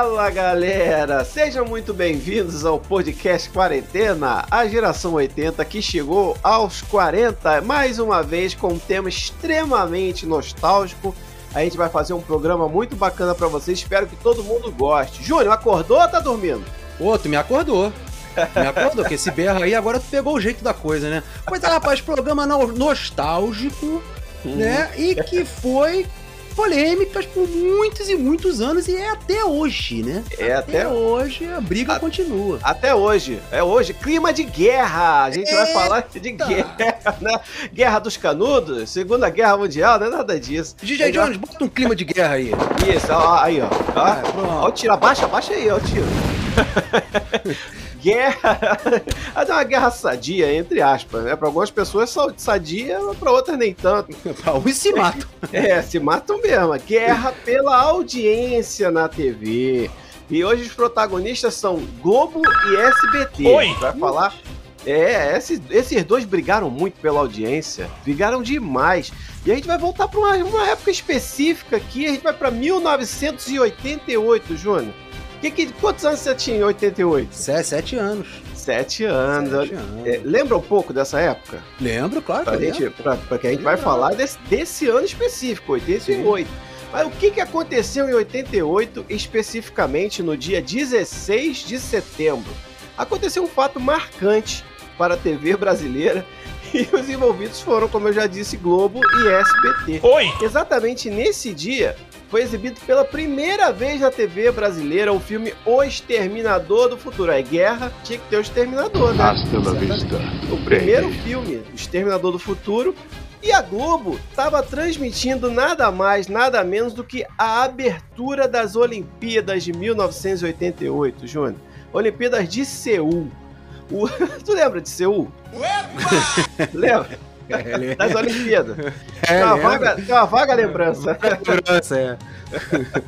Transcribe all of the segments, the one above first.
Fala galera, sejam muito bem-vindos ao podcast Quarentena, a geração 80 que chegou aos 40, mais uma vez com um tema extremamente nostálgico. A gente vai fazer um programa muito bacana para vocês, espero que todo mundo goste. Júnior, acordou ou tá dormindo? Ô, tu me acordou. Me acordou, que esse berro aí agora tu pegou o jeito da coisa, né? Pois é, rapaz, programa no- nostálgico, né? E que foi polêmicas por muitos e muitos anos e é até hoje, né? É até, hoje a briga A- continua. até hoje, é hoje, clima de guerra. A gente vai Eita! falar de guerra, né? Guerra dos Canudos, Segunda Guerra Mundial, não é nada disso. DJ. Jones, bota um clima de guerra aí. Isso, ó, aí, ó. ó. Ah. Ó o tiro, abaixa, abaixa aí, ó o tiro. guerra. Mas é uma guerra sadia, entre aspas, né? Pra algumas pessoas só sadia, pra outras nem tanto. Pra um se mata. É, se matam mesmo. Guerra pela audiência na TV. E hoje os protagonistas são Globo e SBT. Oi. A gente vai falar. É, esses, esses dois brigaram muito pela audiência, brigaram demais. E a gente vai voltar para uma, uma época específica aqui, a gente vai para 1988, Júnior. Que, que, quantos anos você tinha em 88? Sete, sete anos. Sete anos. Sete anos. É, lembra um pouco dessa época? Lembro, claro que Pra lembro. gente, pra, pra que a gente vai falar desse, desse ano específico, 88. Mas o que, que aconteceu em 88, especificamente no dia 16 de setembro? Aconteceu um fato marcante para a TV brasileira e os envolvidos foram, como eu já disse, Globo e SBT. Oi! Exatamente nesse dia foi exibido pela primeira vez na TV brasileira o filme O Exterminador do Futuro. É guerra, tinha que ter o Exterminador, né? Hasta la vista. o primeiro filme, O Exterminador do Futuro. E a Globo estava transmitindo nada mais, nada menos do que a abertura das Olimpíadas de 1988, Júnior. Olimpíadas de Seul. O- Tu lembra de Seul? lembra? É, ele- Das Olimpíadas. é, Tem uma, lembro. vaga, tem uma vaga lembrança. Lembrança, é.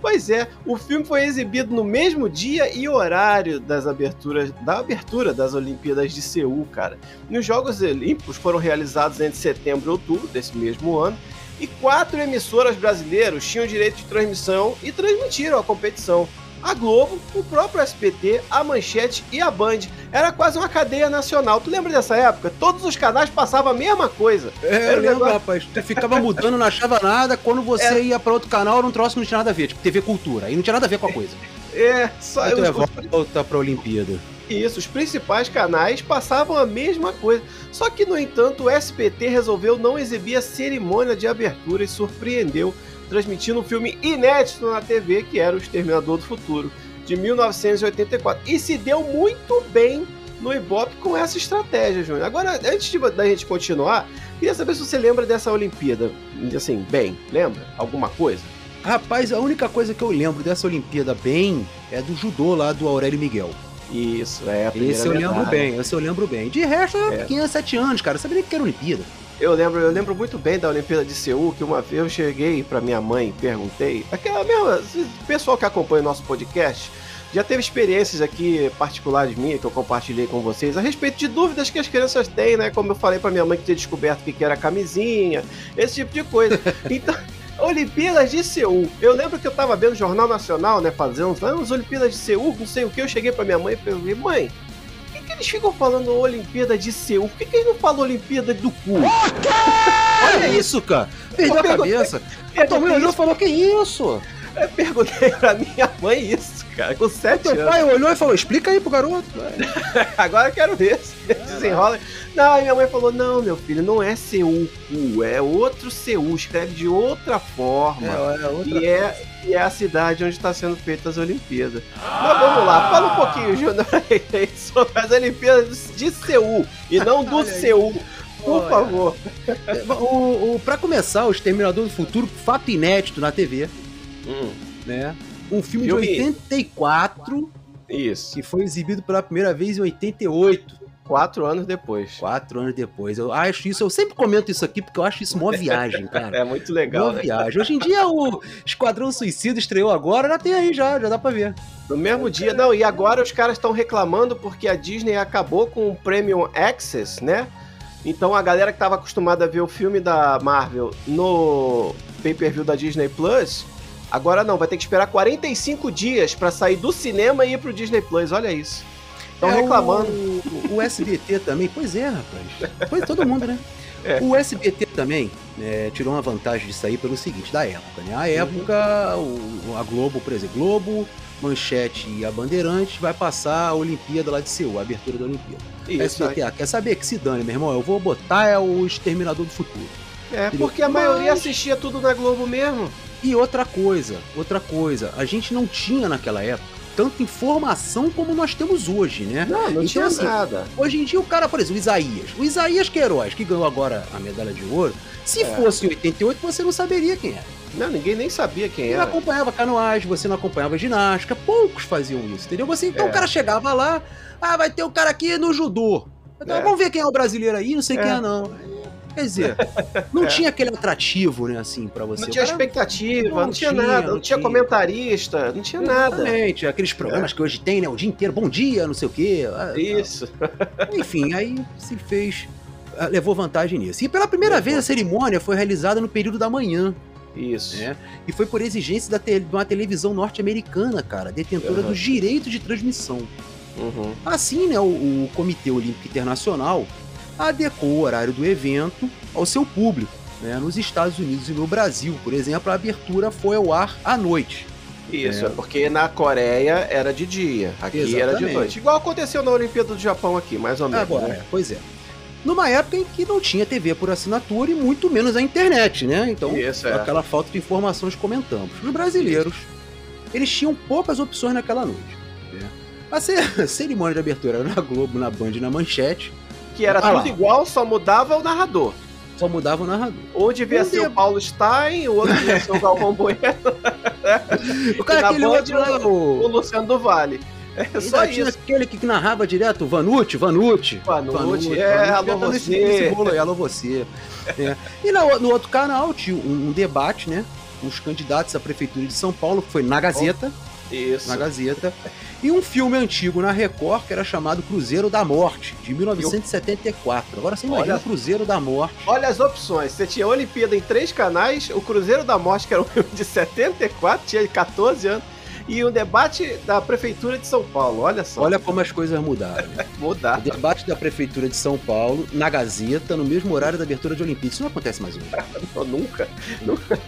Pois é, o filme foi exibido no mesmo dia e horário das aberturas da abertura das Olimpíadas de Seul, cara. E os Jogos Olímpicos foram realizados entre setembro e outubro desse mesmo ano, e quatro emissoras brasileiras tinham direito de transmissão e transmitiram a competição. A Globo, o próprio SBT, a Manchete e a Band. Era quase uma cadeia nacional. Tu lembra dessa época? Todos os canais passavam a mesma coisa. É, eu lembro, negócio- rapaz. Tu ficava mudando, não achava nada. Quando você ia pra outro canal, era um troço que não tinha nada a ver. Tipo, TV Cultura. Aí não tinha nada a ver com a coisa. É, só Aí tu os- é volta pra Olimpíada. Isso, os principais canais passavam a mesma coisa. Só que, no entanto, o SBT resolveu não exibir a cerimônia de abertura e surpreendeu, transmitindo um filme inédito na TV, que era O Exterminador do Futuro, de 1984. E se deu muito bem no Ibope com essa estratégia, Júnior. Agora, antes de, da gente continuar, queria saber se você lembra dessa Olimpíada. Assim, bem, lembra? Alguma coisa? Rapaz, a única coisa que eu lembro dessa Olimpíada bem é do judô lá do Aurélio Miguel. Isso, é a Esse eu lembro medalha. bem, esse eu lembro bem. De resto, eu É. era 507 anos, cara. Eu sabia nem que era Olimpíada. Eu lembro, eu lembro muito bem da Olimpíada de Seul, que uma vez eu cheguei pra minha mãe e perguntei, aquela mesma, o pessoal que acompanha o nosso podcast, já teve experiências aqui particulares minhas que eu compartilhei com vocês a respeito de dúvidas que as crianças têm, né? Como eu falei pra minha mãe que tinha descoberto o que era camisinha, esse tipo de coisa. Então, Olimpíadas de Seul. Eu lembro que eu tava vendo o Jornal Nacional, né, fazendo ah, as Olimpíadas de Seul, não sei o que. Eu cheguei pra minha mãe e perguntei, mãe, eles ficam falando Olimpíada de Seul? Por que, que eles não falam Olimpíada do cu? Olha isso, cara. Perdeu a cabeça. A mãe olhou e falou, que isso? Eu perguntei pra minha mãe isso, cara, com sete anos. pai olhou e falou, explica aí pro garoto. Agora eu quero ver se desenrola. Não, aí minha mãe falou: não, meu filho, não é Seul, cu, é outro Seul, escreve de outra forma. É, é outra E é, e é a cidade onde está sendo feitas as Olimpíadas. Mas vamos lá, fala um pouquinho, Júnior, aí, sobre as Olimpíadas de Seul e não do. Seul. Por favor. O, o, pra começar, o Exterminador do Futuro, fato inédito na TV, né? Um filme, Filme- de 84 Isso. que foi exibido pela primeira vez em 88. Quatro anos depois. Quatro anos depois. Eu acho isso, eu sempre comento isso aqui porque eu acho isso mó viagem, cara. É muito legal. Mó né? viagem. Hoje em dia o Esquadrão Suicida estreou agora, já tem aí já, já dá pra ver. No mesmo dia, não, e agora os caras estão reclamando porque a Disney acabou com o Premium Access, né? Então a galera que tava acostumada a ver o filme da Marvel no pay-per-view da Disney Plus, agora não, vai ter que esperar 45 dias pra sair do cinema e ir pro Disney Plus, olha isso. Estão É, reclamando. O, o SBT também, pois é, rapaz. Pois todo mundo, né? É. O SBT também né, tirou uma vantagem disso aí pelo seguinte, da época, né? A época, o- a Globo, por exemplo, Globo, Manchete e a Bandeirantes vai passar a Olimpíada lá de Seul, a abertura da Olimpíada. Isso, SBT, ah, quer saber que se dane, meu irmão? Eu vou botar é o Exterminador do Futuro. é, porque a maioria assistia tudo na Globo mesmo. E outra coisa, outra coisa, a gente não tinha naquela época tanta informação como nós temos hoje, né? Não, não Então, tinha assim, nada. Hoje em dia o cara, por exemplo, o Isaías. O Isaías Queiroz, que ganhou agora a medalha de ouro, se É. fosse em 88, você não saberia quem era. Não, ninguém nem sabia quem Você não era. acompanhava canoagem, você não acompanhava ginástica, poucos faziam isso, entendeu? Você, então É. o cara chegava lá, ah, vai ter um cara aqui no judô. Então, É. Vamos ver quem é o brasileiro aí, não sei É. quem é não. Quer dizer, não tinha aquele atrativo, né, assim, pra você. Não tinha expectativa, não, não tinha, tinha, nada, não, não tinha tinha. comentarista, não tinha nada. É. Exatamente, aqueles programas que hoje tem, né, o dia inteiro, bom dia, não sei o quê. ah, Isso. Enfim, aí se fez. ah, Levou vantagem nisso. E pela primeira Levou. vez a cerimônia foi realizada no período da manhã, Isso. né? E foi por exigência da te- de uma televisão norte-americana, cara, detentora Uhum. dos direitos de transmissão. Uhum. Assim, né, o, o Comitê Olímpico Internacional adequou o horário do evento ao seu público. Né? Nos Estados Unidos e no Brasil, por exemplo, a abertura foi ao ar à noite. Isso, É. é. porque na Coreia era de dia, aqui era de Exatamente. noite. Igual aconteceu na Olimpíada do Japão aqui, mais ou menos. Agora, né? é, pois é. Numa época em que não tinha TV por assinatura e muito menos a internet, né? Então, Isso, é. aquela falta de informações comentamos. Os brasileiros, eles tinham poucas opções naquela noite. ce- a cerimônia de abertura era na Globo, na Band e na Manchete. Que era Ah lá. tudo igual, só mudava o narrador. Só mudava o narrador. Um devia Um ser o Paulo Stein, o outro devia ser o Galvão Bueno, O cara, aquele outro lá, o o... Luciano do Vale. É só tinha isso. aquele que narrava direto, Vanucci, Vanucci. Noite, Vanucci, é, Vanucci, alô você. nesse bolo aí, alô você. É. E na- no outro canal tinha um, um debate, né? Os candidatos à Prefeitura de São Paulo, que foi na Gazeta. Isso. na Gazeta. E um filme antigo na Record que era chamado Cruzeiro da Morte, de 1974. Agora você imagina Olha- o Cruzeiro da Morte. Olha as opções. Você tinha Olimpíada em três canais, o Cruzeiro da Morte, que era um filme de 74, tinha 14 anos, e o debate da Prefeitura de São Paulo. Olha só. Olha como as coisas mudaram. né? mudar. O debate da Prefeitura de São Paulo, na Gazeta, no mesmo horário da abertura de Olimpíada. Isso não acontece mais hoje. Não, nunca. nunca.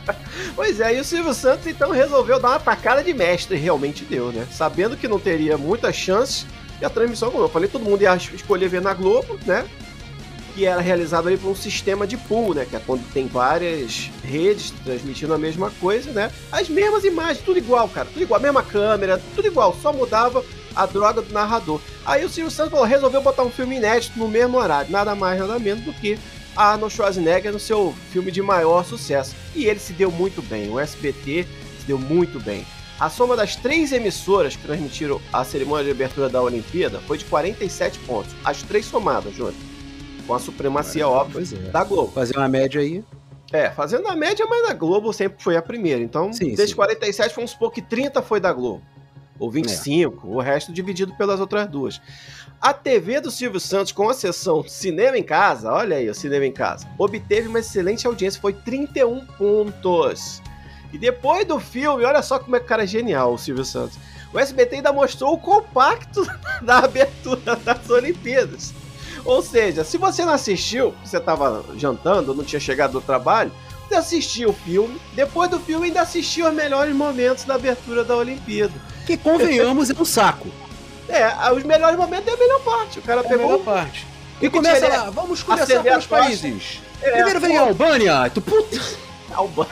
pois é, e o Silvio Santos então resolveu dar uma tacada de mestre, e realmente deu, né? Sabendo que não teria muitas chances, e a transmissão, como eu falei, todo mundo ia escolher ver na Globo, né? Que era realizado ali por um sistema de pool, né? Que é quando tem várias redes transmitindo a mesma coisa, né? As mesmas imagens, tudo igual, cara. Tudo igual, a mesma câmera, tudo igual, só mudava a droga do narrador. Aí o Silvio Santos falou, resolveu botar um filme inédito no mesmo horário, nada mais, nada menos do que Arnold Schwarzenegger no seu filme de maior sucesso. E ele se deu muito bem, o SBT se deu muito bem. A soma das três emissoras que transmitiram a cerimônia de abertura da Olimpíada foi de 47 pontos. As três somadas, Júnior. Com a supremacia óbvia Pois é. da Globo. Fazer uma média aí. É, fazendo a média, mas a Globo sempre foi a primeira. Então, Sim, desde sim. 47, vamos supor que 30 foi da Globo. Ou 25, o resto dividido pelas outras duas. A TV do Silvio Santos, com a sessão Cinema em Casa, olha aí o Cinema em Casa, obteve uma excelente audiência, foi 31 pontos. E depois do filme, olha só como é que cara é genial, o Silvio Santos. O SBT ainda mostrou o compacto da abertura das Olimpíadas. Ou seja, se você não assistiu, você estava jantando, não tinha chegado do trabalho, você assistiu o filme, depois do filme ainda assistiu os melhores momentos da abertura da Olimpíada. Que convenhamos é um saco. É, os melhores momentos é a melhor parte. O cara É a pegou melhor parte. E começa lá, vamos começar acender com a os tocha. países. É, Primeiro vem a. Albânia. Tu, puta, Alba.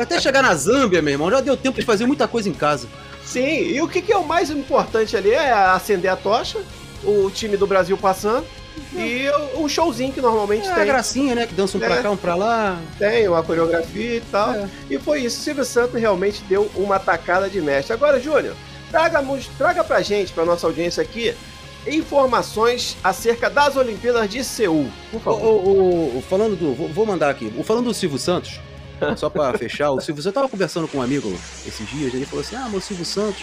até chegar na Zâmbia, meu irmão, já deu tempo de fazer muita coisa em casa. Sim, e o que, que é o mais importante ali é acender a tocha, o time do Brasil passando e um showzinho que normalmente É tem. gracinha, né? Que dançam pra É. cá, um pra lá. Tem uma coreografia e tal. É. E foi isso. O Silvio Santos realmente deu uma tacada de mestre. Agora, Júnior, traga, traga pra gente, pra nossa audiência aqui, informações acerca das Olimpíadas de Seul, por O, favor. o- o- falando do. Vou, mandar aqui. O- Falando do Silvio Santos, só pra fechar, o Silvio Santos eu tava conversando com um amigo esses dias, ele falou assim: ah, meu Silvio Santos,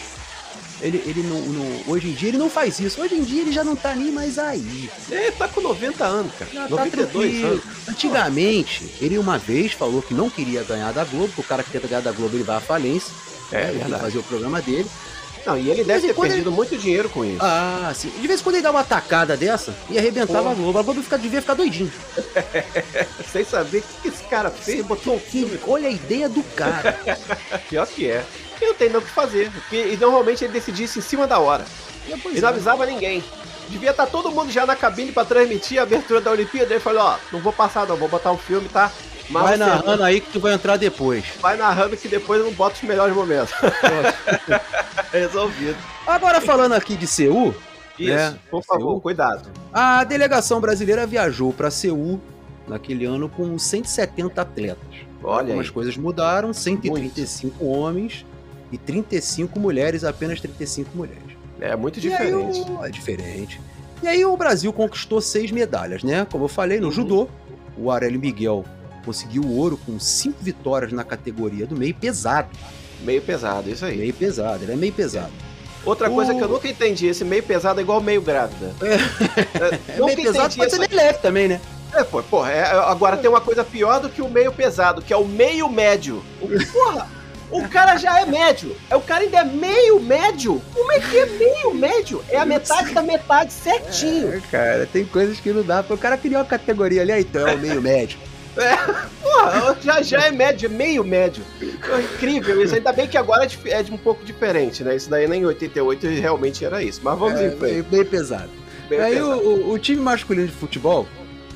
ele, ele não, não- Hoje em dia ele não faz isso. Hoje em dia ele já não tá nem mais aí. Ele tá com 90 anos, cara. Já tá 92 tranquilo. anos. Antigamente, ele uma vez falou que não queria ganhar da Globo, porque o cara que tenta ganhar da Globo ele vai à falência. É, né, ele fazer o programa dele. Não, e ele deve ter perdido muito dinheiro com isso. Ah, sim. De vez em quando ele dá uma tacada dessa e arrebentava Pô. a Globo. A Globo fica, devia ficar doidinho. Sem saber o que que esse cara fez, botou um filme. Olha a ideia do cara. Pior que é. E não tem nada o que fazer. Porque, e normalmente ele decidia isso em cima da hora. Pois E não é. avisava ninguém. Devia estar todo mundo já na cabine pra transmitir a abertura da Olimpíada. Ele falou, ó, não vou passar não, vou botar um filme, tá? Mas Vai narrando aí que tu vai entrar depois. vai narrando que depois eu não boto os melhores momentos. Resolvido. Agora falando aqui de Seul, Isso, É, por favor, Seul. cuidado. a delegação brasileira viajou para Seul naquele ano com 170 atletas. Olha Algumas aí. coisas mudaram, 135 homens e 35 mulheres, apenas 35 mulheres. É muito E diferente. é diferente. E aí o Brasil conquistou seis medalhas, né? Como eu falei, no Uhum. judô, o Aurélio Miguel conseguiu o ouro com cinco vitórias na categoria do meio pesado. Meio pesado, isso aí. Meio pesado, ele é meio pesado. Outra O- coisa que eu nunca entendi, esse meio pesado é igual meio grávida. É nunca meio pesado, pode ser meio leve também, né? É, pô, porra, é, agora tem uma coisa pior do que o meio pesado, que é o meio médio. O- Porra, o cara já é médio. É, O cara ainda é meio médio. Como é que é meio médio? É a metade da metade certinho. É, cara, tem coisas que não dá. O cara criou uma categoria ali, então é o meio médio. Porra, já já é médio, é meio médio. É incrível isso. Ainda bem que agora é dif- é de um pouco diferente, né? Isso daí nem em 88 realmente era isso. Mas vamos é, em frente. meio pesado. Meio aí pesado. o- o time masculino de futebol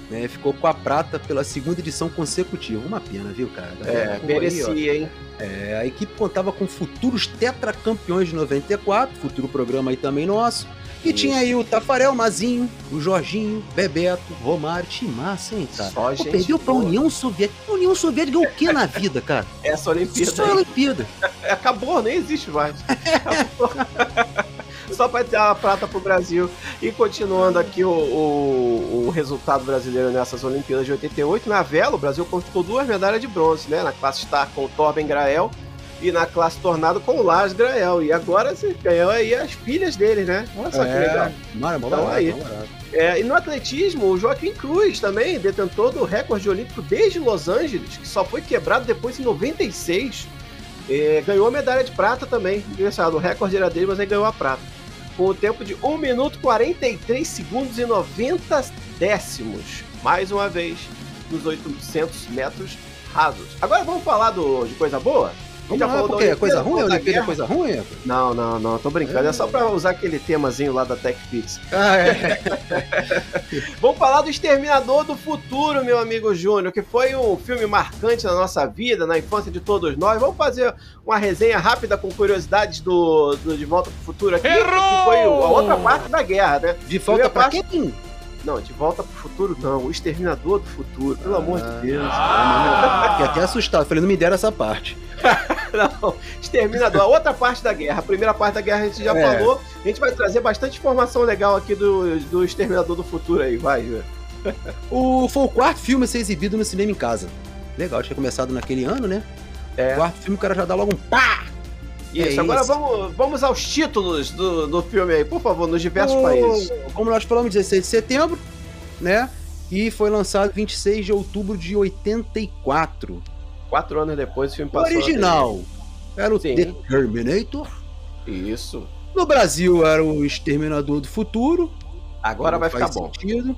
né, ficou com a prata pela segunda edição consecutiva. Uma pena, viu, cara? É, aí, ó. merecia, hein? É, a equipe contava com futuros tetracampeões de 94, futuro programa aí também nosso. E Isso. tinha aí o Tafarel, Mazinho, o Jorginho, Bebeto, Romário, Timaça, hein, cara? Só Pô, gente perdeu pra boa. União Soviética. A União Soviética ganhou o que na vida, cara? Essa Olimpíada Só a. Olimpíada. Acabou, nem existe mais. Acabou. Só para dar a prata pro Brasil. E continuando aqui o, o, o resultado brasileiro nessas Olimpíadas de 88, na vela, o Brasil conquistou duas medalhas de bronze, né? Na classe Star com o Torben Grael e na classe Tornado com o Lars Grael. E agora você ganhou aí as filhas dele, né? Olha só que legal. Mara, mó Então barato, aí. É, e no atletismo, o Joaquim Cruz também, detentor do recorde olímpico desde Los Angeles, que só foi quebrado depois em 96, é, ganhou a medalha de prata também. Engraçado, o recorde era dele, mas ele ganhou a prata. Com o tempo de 1 minuto 43 segundos e 90 décimos. Mais uma vez, nos 800 metros rasos. Agora vamos falar do, de coisa boa? Vamos lá, da porque é coisa ruim? Olimpíada é coisa ruim? Não, não, não, tô brincando. É só pra usar aquele temazinho lá da TechPix. Ah, é. Vamos falar do Exterminador do Futuro, meu amigo Júnior, que foi um filme marcante na nossa vida, na infância de todos nós. Vamos fazer uma resenha rápida com curiosidades do, do De Volta pro Futuro aqui. Que foi a outra parte da guerra, né? De volta pra parte- quem? Não, De Volta pro Futuro não, o Exterminador do Futuro, pelo amor de Deus. Fiquei até assustado. Falei, não me deram essa parte. Não, Exterminador, a outra parte da guerra. A primeira parte da guerra a gente já É. falou. A gente vai trazer bastante informação legal aqui do, do Exterminador do Futuro aí, vai, Júnior. O, foi o quarto filme a ser exibido no cinema em casa. Legal, tinha começado naquele ano, né? É. O quarto filme o cara já dá logo um pá! Isso, É agora isso. Vamos, vamos aos títulos do, do filme aí, por favor, nos diversos O- países. Como nós falamos, 16 de setembro, né? E foi lançado 26 de outubro de 84. Quatro anos depois o filme O passou. na original era o Sim. The Terminator. Isso. No Brasil era o Exterminador do Futuro. Agora vai ficar bom. sentido.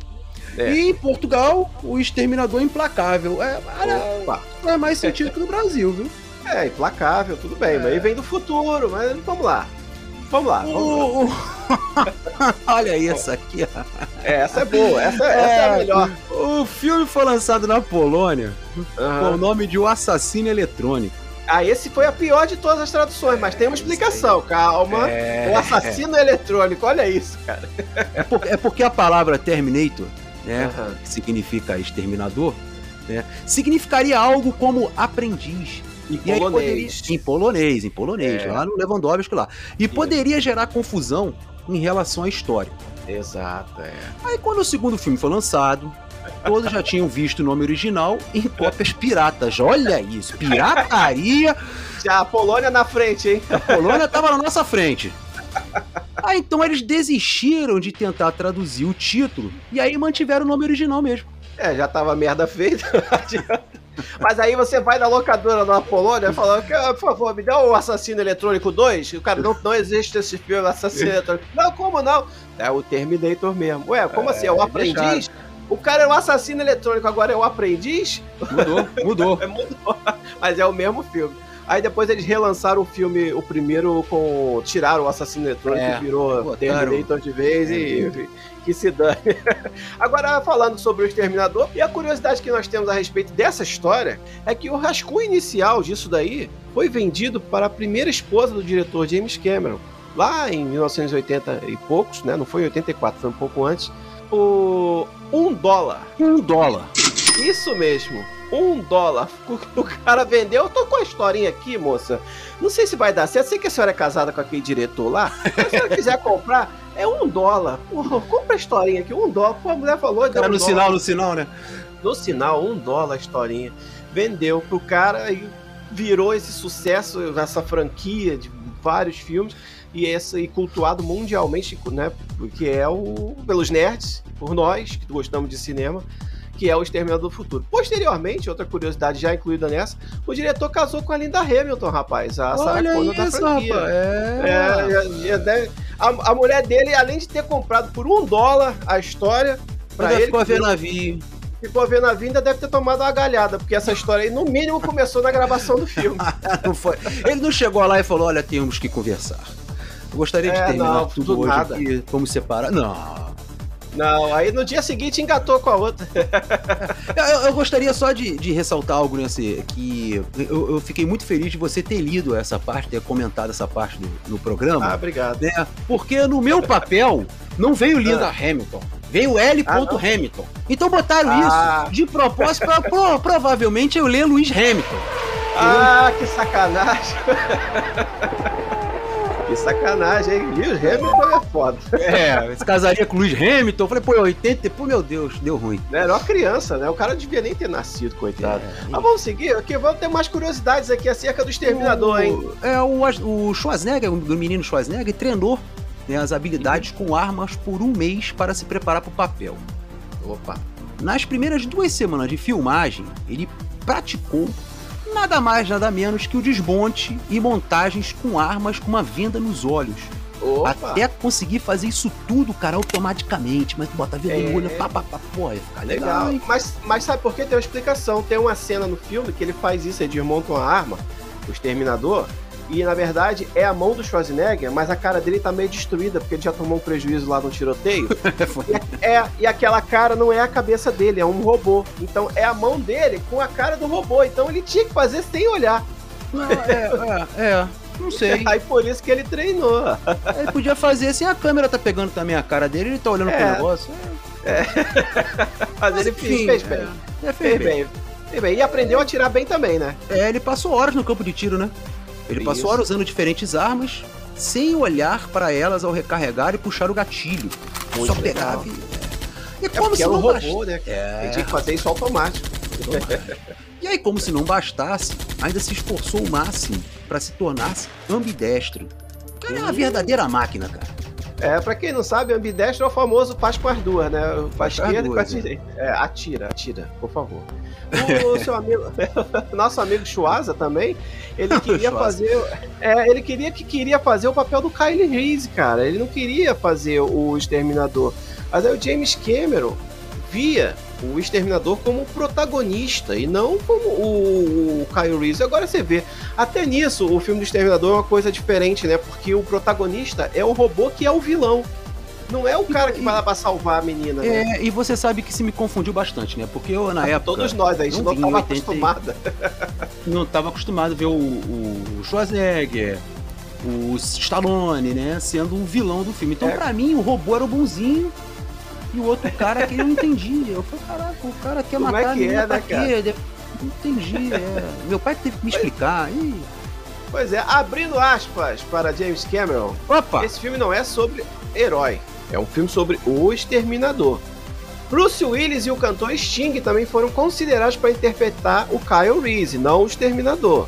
É. E em Portugal, o Exterminador Implacável. É, era- faz mais sentido que no Brasil, viu? É, implacável, tudo bem. É. Mas aí vem do futuro, mas vamos lá. Vamos lá, vamos lá. Olha isso aqui. ó. É, essa é boa, essa, essa é a melhor. O filme foi lançado na Polônia com o nome de O Assassino Eletrônico. Ah, esse foi a pior de todas as traduções, mas tem uma explicação, calma. É, O assassino eletrônico, olha isso, cara. é, por- é porque a palavra Terminator, né, que significa exterminador, né, significaria algo como aprendiz. Em E polonês. poderia, em polonês, em polonês, É. lá no Lewandowski lá. E poderia gerar confusão em relação à história. Exato, é. Aí quando o segundo filme foi lançado, todos já tinham visto o nome original em cópias piratas. Olha isso, pirataria. Já a Polônia na frente, hein? A Polônia tava na nossa frente. Ah, então eles desistiram de tentar traduzir o título e aí mantiveram o nome original mesmo. É, já tava merda feita. Mas aí você vai na locadora na Polônia falando que, por favor, me dá o Assassino Eletrônico 2. O cara, não, não existe esse filme, Assassino Eletrônico. Não, como não? É o Terminator mesmo. Ué, como assim? É o aprendiz? O cara é um assassino eletrônico, agora é o aprendiz? Mudou, mudou. É, mudou. Mas é o mesmo filme. Aí depois eles relançaram o filme, o primeiro, com. Tiraram o assassino eletrônico É, virou botaram. Terminator de vez e. Que se dane. Agora, falando sobre o Exterminador, e a curiosidade que nós temos a respeito dessa história é que o rascunho inicial disso daí foi vendido para a primeira esposa do diretor James Cameron, lá em 1980 e poucos, né? Não foi em 84, foi um pouco antes, por um dólar. Um dólar. Isso mesmo. Um dólar. O, o cara vendeu. Eu tô com a historinha aqui, moça. Não sei se vai dar certo. Sei que a senhora é casada com aquele diretor lá. Se a senhora quiser comprar, é um dólar. Porra, compra a historinha aqui, um dólar. Pô, a mulher falou. deu Cara, um no dólar. sinal, no sinal, né? No sinal, um dólar a historinha. Vendeu pro cara e virou esse sucesso, essa franquia de vários filmes. E essa e cultuado mundialmente, né? Que é o. pelos nerds, por nós, que gostamos de cinema que é o Exterminador do Futuro. Posteriormente, outra curiosidade já incluída nessa, o diretor casou com a Linda Hamilton, rapaz, a Sarah Connor da franquia. rapaz. É. É, já deve- a, a mulher dele, além de ter comprado por um dólar a história, Ainda ele, ficou a ver navio. ficou vendo a vinda, deve ter tomado uma galhada, porque essa história aí, no mínimo, começou na gravação do filme. Não foi. Ele não chegou lá e falou: olha, temos que conversar. Gostaria de É, terminar não, tudo do hoje nada. aqui. Vamos separar. Não. Não, aí no dia seguinte engatou com a outra. Eu, eu- eu gostaria só de, de ressaltar algo nesse. Que eu, eu fiquei muito feliz de você ter lido essa parte, ter comentado essa parte do, no programa. Ah, obrigado. né? Porque no meu papel não veio Linda Hamilton. Veio L. Ah? Hamilton. Então botaram Ah. isso de propósito pra pro- provavelmente eu ler Luiz Hamilton. Ah, que sacanagem. sacanagem, hein? O Hamilton é foda. É, se casaria com Luiz Hamilton. Eu falei, pô, 80, e- pô, meu Deus, deu ruim. Né? Era uma criança, né? O cara devia nem ter nascido, coitado. É, Mas vamos seguir, aqui vamos ter mais curiosidades aqui acerca do Exterminador, hein? O- É, o, o Schwarzenegger, o menino Schwarzenegger, treinou né, as habilidades com armas por um mês para se preparar para o papel. Opa. Nas primeiras duas semanas de filmagem, ele praticou nada mais, nada menos que o desmonte e montagens com armas com uma venda nos olhos. Opa. Até conseguir fazer isso tudo, cara, automaticamente. Mas tu bota a venda É. no olho, pá, pá, pá, pô, ia ficar legal, Legal. Mas, mas sabe por quê? Tem uma explicação. Tem uma cena no filme que ele faz isso, ele desmonta uma arma, o exterminador, e na verdade é a mão do Schwarzenegger, mas a cara dele tá meio destruída, porque ele já tomou um prejuízo lá no tiroteio. E é, e aquela cara não é a cabeça dele, é um robô. Então é a mão dele com a cara do robô. Então ele tinha que fazer sem olhar. Não, é, é, é, não sei. Aí por isso que ele treinou. Ele podia fazer assim, a câmera tá pegando também a cara dele, ele tá olhando pro É. negócio. Mas, ele enfim, fez, fez bem. É, é, Fez bem. Fez bem. E aprendeu a atirar bem também, né? É, ele passou horas no campo de tiro, né? Ele passou Isso. horas usando diferentes armas, sem olhar para elas ao recarregar e puxar o gatilho. Muito Só legal. pegava e... É, como se um não robô, né? É. Ele tinha que fazer isso automático. E aí, como se não bastasse, ainda se esforçou o máximo para se tornar ambidestro. Cara é uma verdadeira máquina, cara. É, pra quem não sabe, ambidestro é o famoso faz com as duas, né? Faz esquerda e com a né? direita. É, atira, atira, por favor. O seu amigo, nosso amigo Chuasa também, ele queria fazer, é, ele queria que queria fazer o papel do Kyle Reese, cara. Ele não queria fazer o Exterminador. Mas aí o James Cameron via o Exterminador como protagonista e não como o, o Kyle Reese. Agora você vê, até nisso o filme do Exterminador é uma coisa diferente, né? Porque o protagonista é o robô que é o vilão. Não é o cara que vai lá pra salvar a menina, né? É, e você sabe que se me confundiu bastante, né? Porque eu, na época, Todos nós, a gente não estava 80 acostumada. não estava acostumado a ver o, o Schwarzenegger, o Stallone, né? Sendo o vilão do filme. Então, É. pra mim, o robô era o bonzinho e o outro cara que eu não entendi. Eu falei, caraca, o cara quer Como é matar a que menina é, né, cara? Não entendi. é. Meu pai teve que me explicar. Ih, Pois é, abrindo aspas para James Cameron, Opa! esse filme não é sobre herói. É um filme sobre o Exterminador. Bruce Willis e o cantor Sting também foram considerados para interpretar o Kyle Reese, não o Exterminador.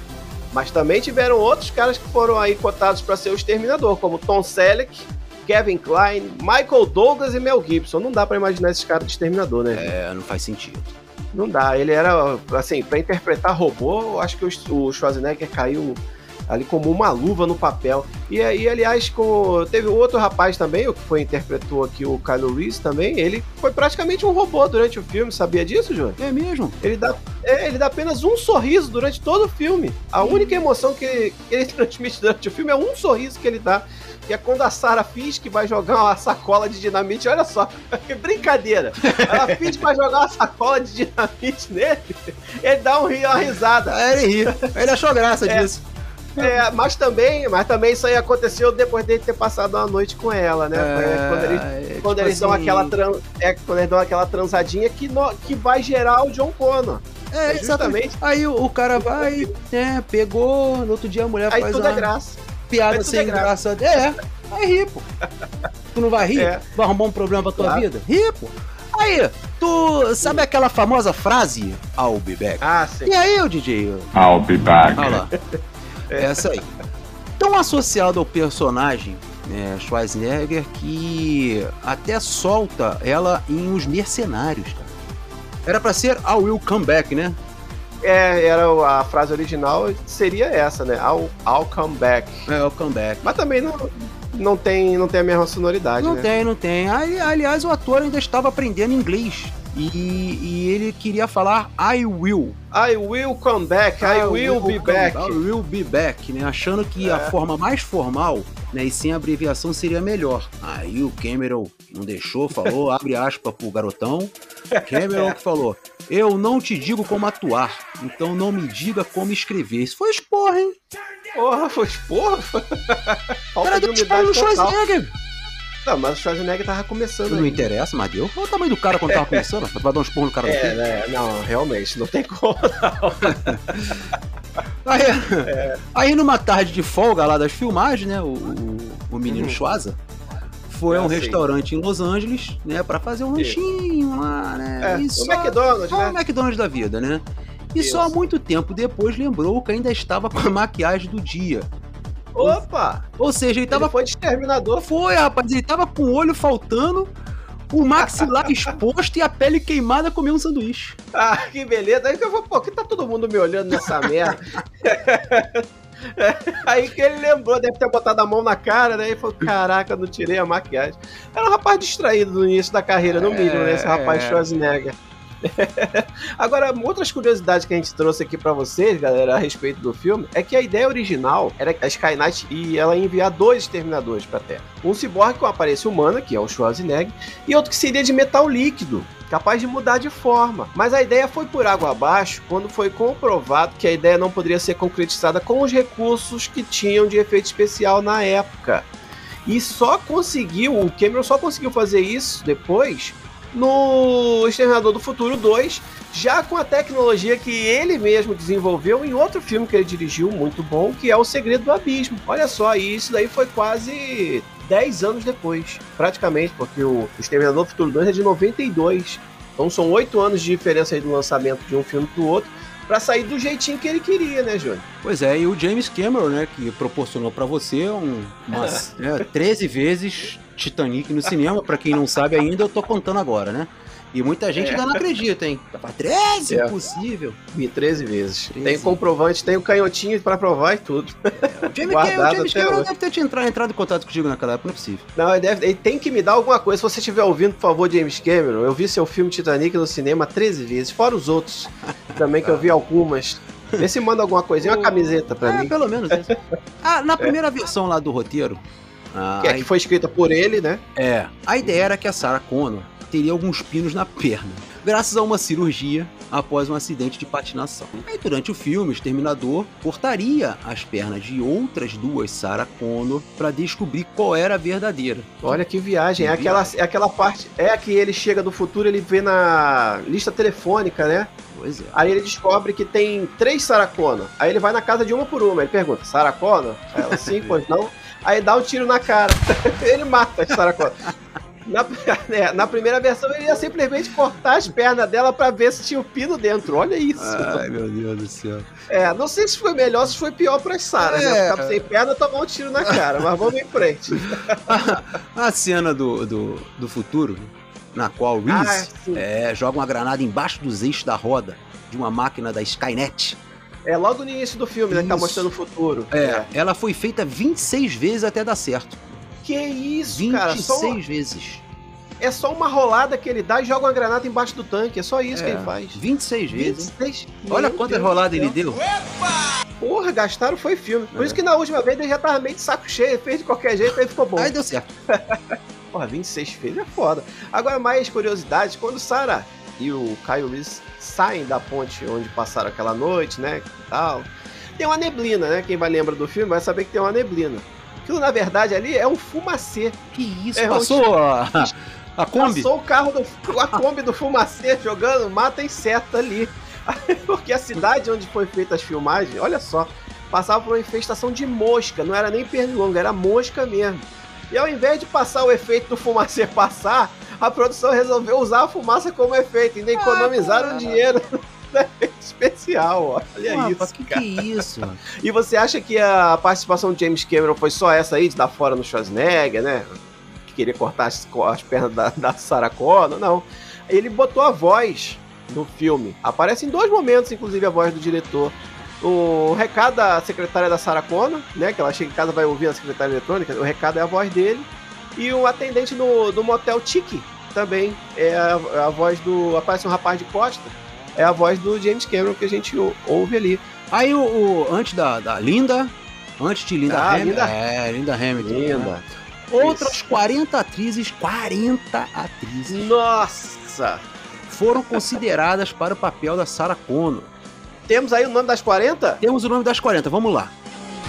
Mas também tiveram outros caras que foram aí cotados para ser o Exterminador, como Tom Selleck, Kevin Kline, Michael Douglas e Mel Gibson. Não dá para imaginar esses caras de Exterminador, né? É, não faz sentido. Não dá. Ele era, assim, para interpretar robô, eu acho que o Schwarzenegger caiu ali como uma luva no papel. E aí, aliás, com, teve outro rapaz também, o que foi interpretou aqui o Kylo Reese também, ele foi praticamente um robô durante o filme, sabia disso, João? É mesmo? Ele dá, é, ele dá apenas um sorriso durante todo o filme. A única emoção que ele transmite durante o filme é um sorriso que ele dá que é quando a Sarah Fisk vai jogar uma sacola de dinamite. Olha só, que brincadeira. A Fisk vai jogar uma sacola de dinamite nele, ele dá um, uma risada. É, ele ri. Ele achou graça é. disso. É, mas também, mas também isso aí aconteceu depois dele ter passado uma noite com ela, né? É, quando eles, é, quando tipo eles assim... dão aquela tran, é, quando eles dão aquela transadinha que, no, que vai gerar o John Connor. É, é justamente. Aí o, o, cara vai, né, pegou, no outro dia a mulher aí faz tudo uma é graça. Piada sem é graça. É, aí ri, pô. Tu não vai rir? É. Vai arrumar um problema pra tua claro. vida? Ri, pô. Aí, tu sabe aquela famosa frase? I'll be back. Ah, sim. E aí, o DJ? I'll be back. Olha lá. É essa aí. Tão associado ao personagem né, Schwarzenegger que até solta ela em Os Mercenários, cara. Era para ser I Will Come Back, né? É, era a frase original seria essa, né? I'll, I'll come back. É, I'll come back. Mas também não, não, tem, não tem a mesma sonoridade, Não né? tem, não tem. Aliás, o ator ainda estava aprendendo inglês. E, e, ele queria falar I will. I will come back, I, I will, will, be back. I will be back, né? Achando que é. a forma mais formal, né, e sem abreviação seria melhor. Aí o Cameron não deixou, falou, abre aspas pro garotão. Cameron que falou: Eu não te digo como atuar, então não me diga como escrever. Isso foi esporra, hein? Porra, foi esporra? Cara, deu esporra no Schwarzenegger. Não, mas o Schwarzenegger tava começando. Não interessa, mas deu. Olha o tamanho do cara quando tava começando. Vai dar um esporro no cara é, né? Não, realmente, não tem como. aí, é. aí, numa tarde de folga lá das filmagens, né? O, o, o menino uhum. Schwarza foi a um restaurante em Los Angeles, né? Pra fazer um lanchinho lá, né? É, só, o McDonald's, né? O McDonald's da vida, né? E Isso. só há muito tempo depois lembrou que ainda estava com a maquiagem do dia. Opa! Ou seja, ele tava. Ele foi exterminador. Foi, rapaz, ele tava com o olho faltando, o maxilar exposto e a pele queimada comer um sanduíche. Ah, que beleza. Aí que eu vou, pô, que tá todo mundo me olhando nessa merda? Aí que ele lembrou, deve ter botado a mão na cara, né? E falou: Caraca, não tirei a maquiagem. Era um rapaz distraído no início da carreira, no mínimo, né? Esse rapaz é. Schwarzenegger. Agora, outras curiosidades que a gente trouxe aqui para vocês, galera, a respeito do filme, é que a ideia original era que a Skynet e ela ia enviar dois exterminadores para Terra. Um ciborgue com aparência humana, que é o Schwarzenegger, e outro que seria de metal líquido, capaz de mudar de forma. Mas a ideia foi por água abaixo quando foi comprovado que a ideia não poderia ser concretizada com os recursos que tinham de efeito especial na época. E só conseguiu, o Cameron só conseguiu fazer isso depois no Exterminador do Futuro 2, já com a tecnologia que ele mesmo desenvolveu em outro filme que ele dirigiu, muito bom, que é O Segredo do Abismo. Olha só, isso daí foi quase 10 anos depois, praticamente, porque o Exterminador do Futuro 2 é de 92. Então são 8 anos de diferença aí do lançamento de um filme pro outro para sair do jeitinho que ele queria, né, Júnior? Pois é, e o James Cameron, né, que proporcionou para você um, umas né, 13 vezes Titanic no cinema, para quem não sabe ainda, eu tô contando agora, né? E muita gente é. ainda não acredita, hein? Tá 13, é. impossível. Vi 13 vezes. 13. Tem comprovante, tem o canhotinho para provar e tudo. É, o Guardado James Cameron deve ter entrado, entrado em contato contigo naquela época, não é possível. Não, ele, deve, ele tem que me dar alguma coisa. Se você estiver ouvindo, por favor, James Cameron, eu vi seu filme Titanic no cinema 13 vezes, fora os outros também, que eu vi algumas. Vê se manda alguma coisinha, uma camiseta pra é, mim. pelo menos isso. Ah, na primeira versão lá do roteiro, ah, que, é, que foi escrita por ele, né? É. A ideia era que a Sarah Connor teria alguns pinos na perna, graças a uma cirurgia após um acidente de patinação. Aí, durante o filme, o Exterminador cortaria as pernas de outras duas Sarah Connor para descobrir qual era a verdadeira. Olha que viagem, que é, viagem. Aquela, é aquela parte, é que ele chega do futuro, ele vê na lista telefônica, né? Pois é. Aí ele descobre que tem três Sarah Connor. Aí ele vai na casa de uma por uma. Ele pergunta: Sarah Connor? Ela, sim, pois não. Aí dá um tiro na cara. ele mata a Sarah Connor. Na, é, na, primeira versão ele ia simplesmente cortar as pernas dela para ver se tinha o pino dentro. Olha isso. Ai, meu Deus do céu. É, não sei se foi melhor, se foi pior pra Sarah, né? é. né? Ficar sem perna tomar um tiro na cara, mas vamos em frente. a, a cena do, do, do futuro, na qual Reese ah, é, joga uma granada embaixo dos eixos da roda de uma máquina da Skynet. É logo no início do filme, né? Que tá mostrando o futuro. É, é, ela foi feita 26 vezes até dar certo. Que isso, 26 cara? 26 vezes. É só uma rolada que ele dá e joga uma granada embaixo do tanque. É só isso é, que ele faz. 26 vezes. 26. Olha quantas roladas ele deu. Epa! Porra, gastaram foi filme. Por é. isso que na última vez ele já tava meio de saco cheio, fez de qualquer jeito, aí ficou bom. Aí deu certo. Porra, 26 vezes é foda. Agora, mais curiosidade, quando Sarah e o Kyle Reese saem da ponte onde passaram aquela noite, né, tal, tem uma neblina, né? Quem vai lembrar do filme vai saber que tem uma neblina. Aquilo, na verdade, ali é um fumacê. Que isso, é, passou a, a Kombi? Passou o carro, do, a Kombi do fumacê jogando mata inseto ali. Porque a cidade onde foi feita as filmagens, olha só, passava por uma infestação de mosca, não era nem pernilongo, era mosca mesmo. E ao invés de passar o efeito do fumacê passar, a produção resolveu usar a fumaça como efeito, ainda economizaram ah, dinheiro especial, olha isso. Que, que é isso? E você acha que a participação de James Cameron foi só essa aí, de dar fora no Schwarzenegger, né? Que queria cortar as, as pernas da, da Sarah Connor? Não. Ele botou a voz no filme. Aparece em dois momentos, inclusive, a voz do diretor. O recado da secretária da Sarah Connor, né? Que ela chega em casa vai ouvir a secretária eletrônica. O recado é a voz dele. E o atendente no, do motel Tiki também é a, a, voz do. Aparece um rapaz de costa. É a voz do James Cameron que a gente ouve ali. Aí o, o antes da, da Linda, antes de Linda ah, Hamilton. Linda, é, Linda Hamilton. Linda. Né? Outras Isso. 40 atrizes, 40 atrizes. Nossa! Foram consideradas para o papel da Sarah Connor. Temos aí o nome das 40? Temos o nome das 40, vamos lá.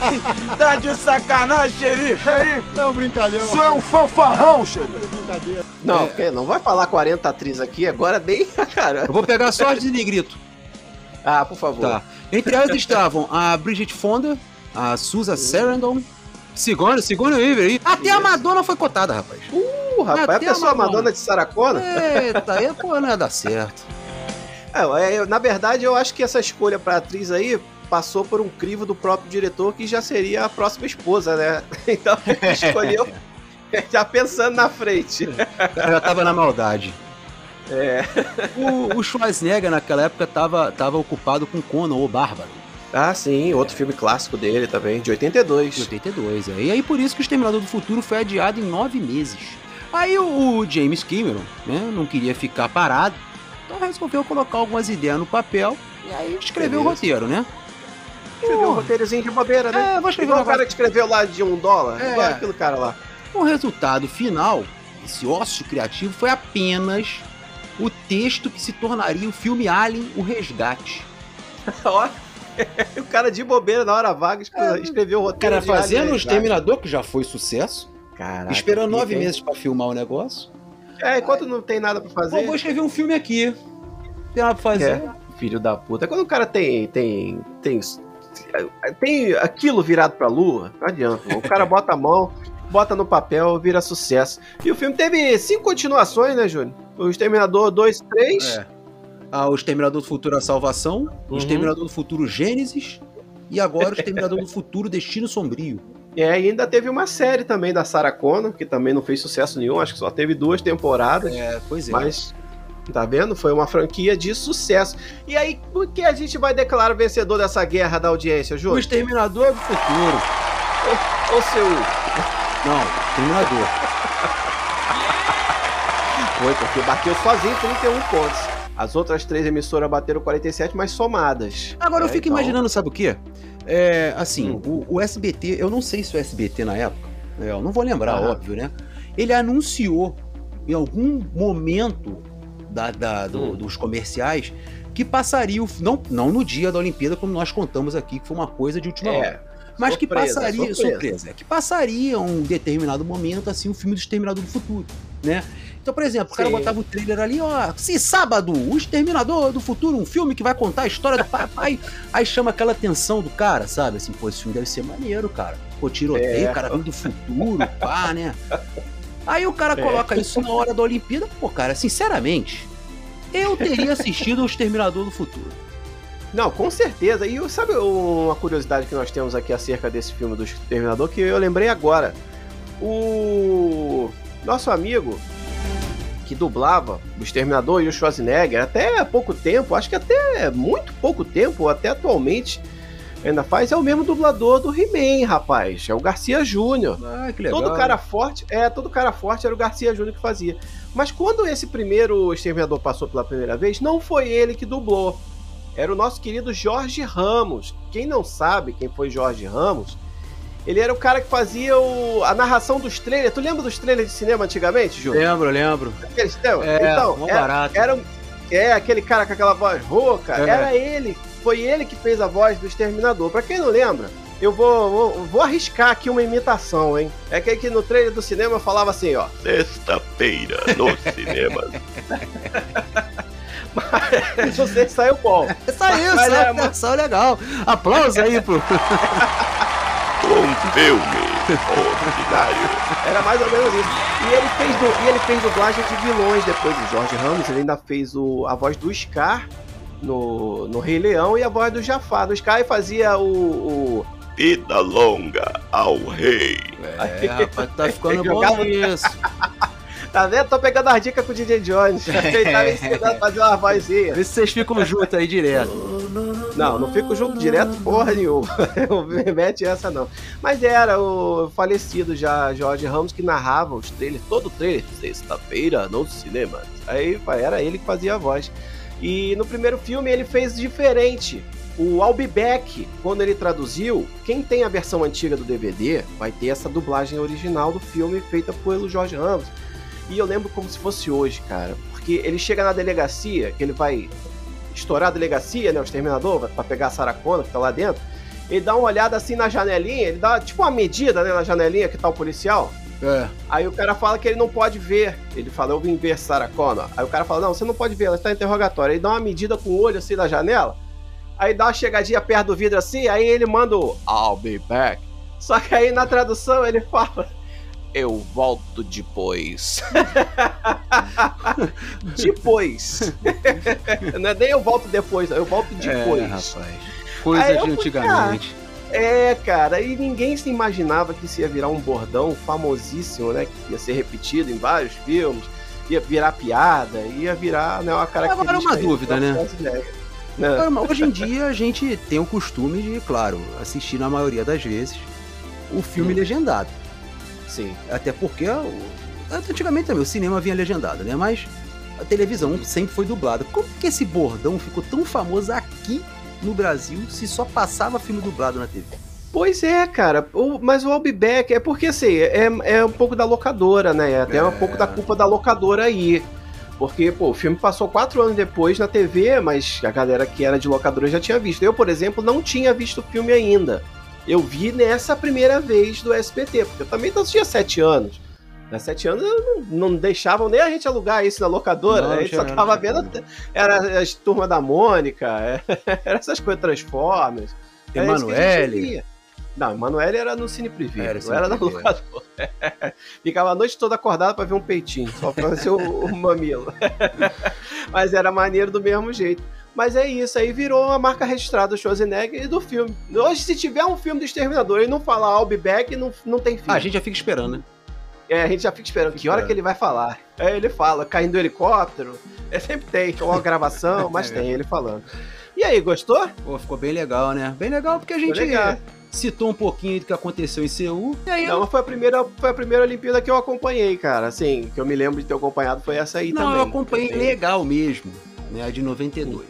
tá de sacanagem, xerife! Xerife! Não, brincadeira. Você é um fanfarrão, xerife! Brincadeira. Não, é. não vai falar 40 atrizes aqui agora, nem cara. Eu vou pegar só as de negrito. Ah, por favor. Tá. Entre elas estavam a Bridget Fonda, a Susan Sarandon, Sigourney, Sigourney Weaver aí. Até a Madonna foi cotada, rapaz. Uh, rapaz, Até a pessoa a Madonna. Madonna de Saracona? Eita, aí pô, não ia dar certo. É, na verdade, eu acho que essa escolha pra atriz aí passou por um crivo do próprio diretor que já seria a próxima esposa, né? Então ele escolheu já pensando na frente. Já tava na maldade. É. O, o Schwarzenegger naquela época tava, tava ocupado com Conan, o Bárbaro. Ah, sim, outro filme clássico dele também, de 82. De 82, é. E aí por isso que o Exterminador do Futuro foi adiado em nove meses. Aí o, o James Cameron, né, não queria ficar parado, então resolveu colocar algumas ideias no papel e aí escreveu Beleza. o roteiro, né? Escreveu um roteirozinho de bobeira, né? É, vou escrever Igual o cara que escreveu lá de um dólar. É. Igual aquele cara lá. O resultado final, esse ócio criativo, foi apenas o texto que se tornaria o filme Alien, o Resgate. Ó, o cara de bobeira na hora vaga é. escreveu o roteiro. Cara, fazendo o Exterminador, que já foi sucesso. Caraca, esperando nove meses para filmar o negócio. É, enquanto não tem nada para fazer. Pô, vou escrever um filme aqui. Tem nada pra fazer. É, filho da puta. Quando o cara tem, tem, tem tem aquilo virado pra lua, não adianta. O cara bota a mão, bota no papel, vira sucesso. E o filme teve cinco continuações, né, Júnior? O Exterminador 2, 3. É. Ah, o Exterminador do Futuro A Salvação, uhum. o Exterminador do Futuro Gênesis e agora o Exterminador do Futuro Destino Sombrio. É, e ainda teve uma série também da Sarah Connor, que também não fez sucesso nenhum, acho que só teve duas temporadas. É, pois é. Mas Tá vendo? Foi uma franquia de sucesso. E aí, por que a gente vai declarar o vencedor dessa guerra da audiência, Júlio? O Exterminador do Futuro. Ou, seu. Não, Exterminador. Foi, porque bateu sozinho 31 pontos. As outras três emissoras bateram 47, mas somadas. Agora é, eu fico então... imaginando, sabe o quê? É, assim, hum. o, o, SBT, eu não sei se o SBT na época, né, eu não vou lembrar, ah. óbvio, né? Ele anunciou em algum momento da, da do, hum. dos comerciais que passaria, não, não no dia da Olimpíada, como nós contamos aqui, que foi uma coisa de última é, hora. Mas surpresa, que passaria, surpresa. surpresa. É, que passaria um determinado momento, assim, o um filme do Exterminador do Futuro, né? Então, por exemplo, o cara botava o trailer ali, ó, se sábado, o Exterminador do Futuro, um filme que vai contar a história do papai, aí chama aquela atenção do cara, sabe? Assim, pô, esse filme deve ser maneiro, cara. Pô, tiroteio, é. o cara vindo do futuro, pá, né? Aí o cara é. coloca isso na hora da Olimpíada. Pô, cara, sinceramente, eu teria assistido o Exterminador do Futuro. Não, com certeza. E sabe uma curiosidade que nós temos aqui acerca desse filme do Exterminador que eu lembrei agora? O nosso amigo que dublava o Exterminador e o Schwarzenegger até há pouco tempo, acho que até muito pouco tempo, até atualmente, ainda faz, é o mesmo dublador do He-Man, rapaz. É o Garcia Júnior. Ah, que legal. Todo cara forte, é, todo cara forte era o Garcia Júnior que fazia. Mas quando esse primeiro Exterminador passou pela primeira vez, não foi ele que dublou. Era o nosso querido Jorge Ramos. Quem não sabe quem foi Jorge Ramos, ele era o cara que fazia o, a narração dos trailers. Tu lembra dos trailers de cinema antigamente, Ju? Lembro, lembro. Aqueles, é, então, era, barato. Era, é, aquele cara com aquela voz rouca. É. Era ele. Foi ele que fez a voz do Exterminador. Pra quem não lembra, eu vou, vou, vou, arriscar aqui uma imitação, hein? É que aqui no trailer do cinema falava assim, ó. Sexta-feira no cinema. Mas você saiu bom. Saiu, saiu, uma... saiu legal. Aplausos aí pro um filme ordinário. Era mais ou menos isso. E ele fez, do, e ele fez dublagem de vilões depois do Jorge Ramos. Ele ainda fez o, a voz do Scar no, no Rei Leão e a voz do Jafar. Do Scar fazia o, o Vida longa ao rei. É, rapaz, tá ficando bom isso. Tá vendo? Tô pegando as dicas com o DJ Jones. Ele tava ensinando a fazer uma vozinha. Vê se vocês ficam juntos aí direto. Não, não fico junto direto porra nenhuma. Me mete essa não. Mas era o falecido já Jorge Ramos que narrava os trailers, todo o trailer, sexta-feira no cinema. Aí era ele que fazia a voz. E no primeiro filme ele fez diferente. O I'll Be Back, quando ele traduziu, quem tem a versão antiga do DVD vai ter essa dublagem original do filme feita pelo Jorge Ramos. E eu lembro como se fosse hoje, cara. Porque ele chega na delegacia, que ele vai estourar a delegacia, né? O exterminador, pra pegar a Saracona que tá lá dentro. Ele dá uma olhada assim na janelinha, ele dá tipo uma medida, né, na janelinha que tá o policial. É. Aí o cara fala que ele não pode ver. Ele fala, eu vim ver Sarah Connor. Aí o cara fala, não, você não pode ver, ela está em interrogatório. Ele dá uma medida com o olho assim na janela. Aí dá uma chegadinha perto do vidro assim, aí ele manda o I'll be back. Só que aí na tradução ele fala eu volto depois. depois. não é nem eu volto depois, eu volto é, depois. É, rapaz. Coisa de antigamente. É, cara, e ninguém se imaginava que isso ia virar um bordão famosíssimo, né? Que ia ser repetido em vários filmes, ia virar piada, ia virar né, uma característica. Agora uma dúvida, né? né? Hoje em dia a gente tem o costume de, claro, assistir na maioria das vezes o filme hum. legendado. Sim. Até porque antigamente também o cinema vinha legendado, né? Mas a televisão sempre foi dublada. Como que esse bordão ficou tão famoso aqui no Brasil se só passava filme dublado na TV? Pois é, cara. O, mas o I'll Be Back é porque assim, é, é um pouco da locadora, né? É até é. um pouco da culpa da locadora aí. Porque, pô, o filme passou quatro anos depois na TV, mas a galera que era de locadora já tinha visto. Eu, por exemplo, não tinha visto o filme ainda eu vi nessa primeira vez do SBT, porque eu também não tinha sete anos. Há sete anos não, não, deixavam nem a gente alugar isso na locadora, não, a gente só tava vendo. Era as turma da Mônica, era essas coisas Transformers. Emanuele. Não, Emanuele era no Cine Privé, era, não era na locadora. Ficava a noite toda acordada para ver um peitinho, só pra ver o, o mamilo. Mas era maneiro do mesmo jeito. Mas é isso, aí virou uma marca registrada do Schwarzenegger e do filme. Hoje, se tiver um filme do Exterminador e não falar I'll be back, não, não tem filme. Ah, a gente já fica esperando, né? É, a gente já fica esperando. Que hora que ele vai falar? É, ele fala, caindo do helicóptero. É, sempre tem, uma gravação, mas é. tem ele falando. E aí, gostou? Pô, ficou bem legal, né? Bem legal porque a gente citou um pouquinho do que aconteceu em Seul. E aí, não, eu... foi a primeira, foi a primeira Olimpíada que eu acompanhei, cara. Assim, que eu me lembro de ter acompanhado foi essa aí não, também. Não, eu acompanhei legal mesmo, né? A de 92.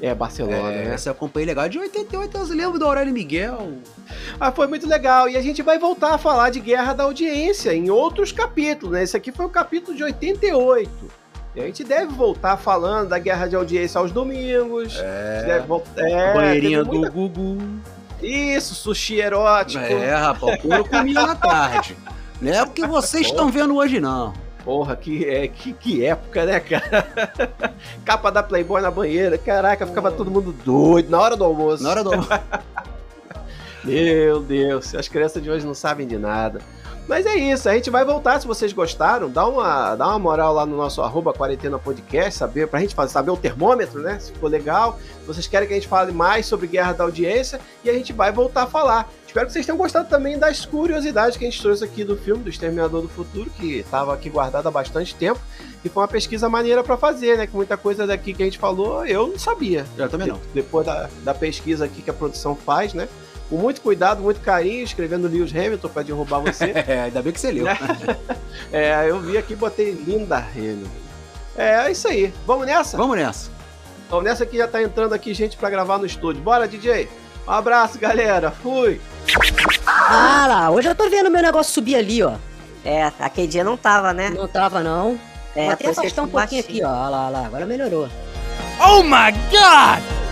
É, Barcelona, é, né? Essa eu acompanhei legal. De 88 eu lembro do Aurélio Miguel. Ah, foi muito legal. E a gente vai voltar a falar de Guerra da Audiência em outros capítulos, né? Esse aqui foi o capítulo de 88. E a gente deve voltar falando da Guerra de Audiência aos domingos. É. Deve voltar... é Banheirinha muita... do Gugu. Isso, sushi erótico. É, rapaz, eu comia na tarde. Não é o que vocês estão vendo hoje, não. Porra, que, é, que, que época, né, cara? Capa da Playboy na banheira. Caraca, ficava todo mundo doido na hora do almoço. Na hora do almoço. Meu Deus, as crianças de hoje não sabem de nada. Mas é isso, a gente vai voltar se vocês gostaram. Dá uma, dá uma moral lá no nosso arroba quarentena podcast, saber, pra gente fazer, saber o termômetro, né? Se ficou legal. Se vocês querem que a gente fale mais sobre Guerra da Audiência e a gente vai voltar a falar. Espero que vocês tenham gostado também das curiosidades que a gente trouxe aqui do filme do Exterminador do Futuro, que estava aqui guardado há bastante tempo. E foi uma pesquisa maneira para fazer, né? Que muita coisa daqui que a gente falou eu não sabia. Eu também não. Depois da, da pesquisa aqui que a produção faz, né? Com muito cuidado, muito carinho, escrevendo Lewis Hamilton para derrubar você. é, ainda bem que você leu. é, eu vi aqui e botei Linda Hamilton. É, é isso aí. Vamos nessa? Vamos nessa. Vamos nessa que já tá entrando aqui gente para gravar no estúdio. Bora, DJ! Um abraço, galera. Fui! Ah lá, hoje eu tô vendo meu negócio subir ali, ó. É, aquele dia não tava, né? Não tava, não. É, Vou até afastar um pouquinho aqui, ó. Olha lá, olha lá, agora melhorou. Oh my god!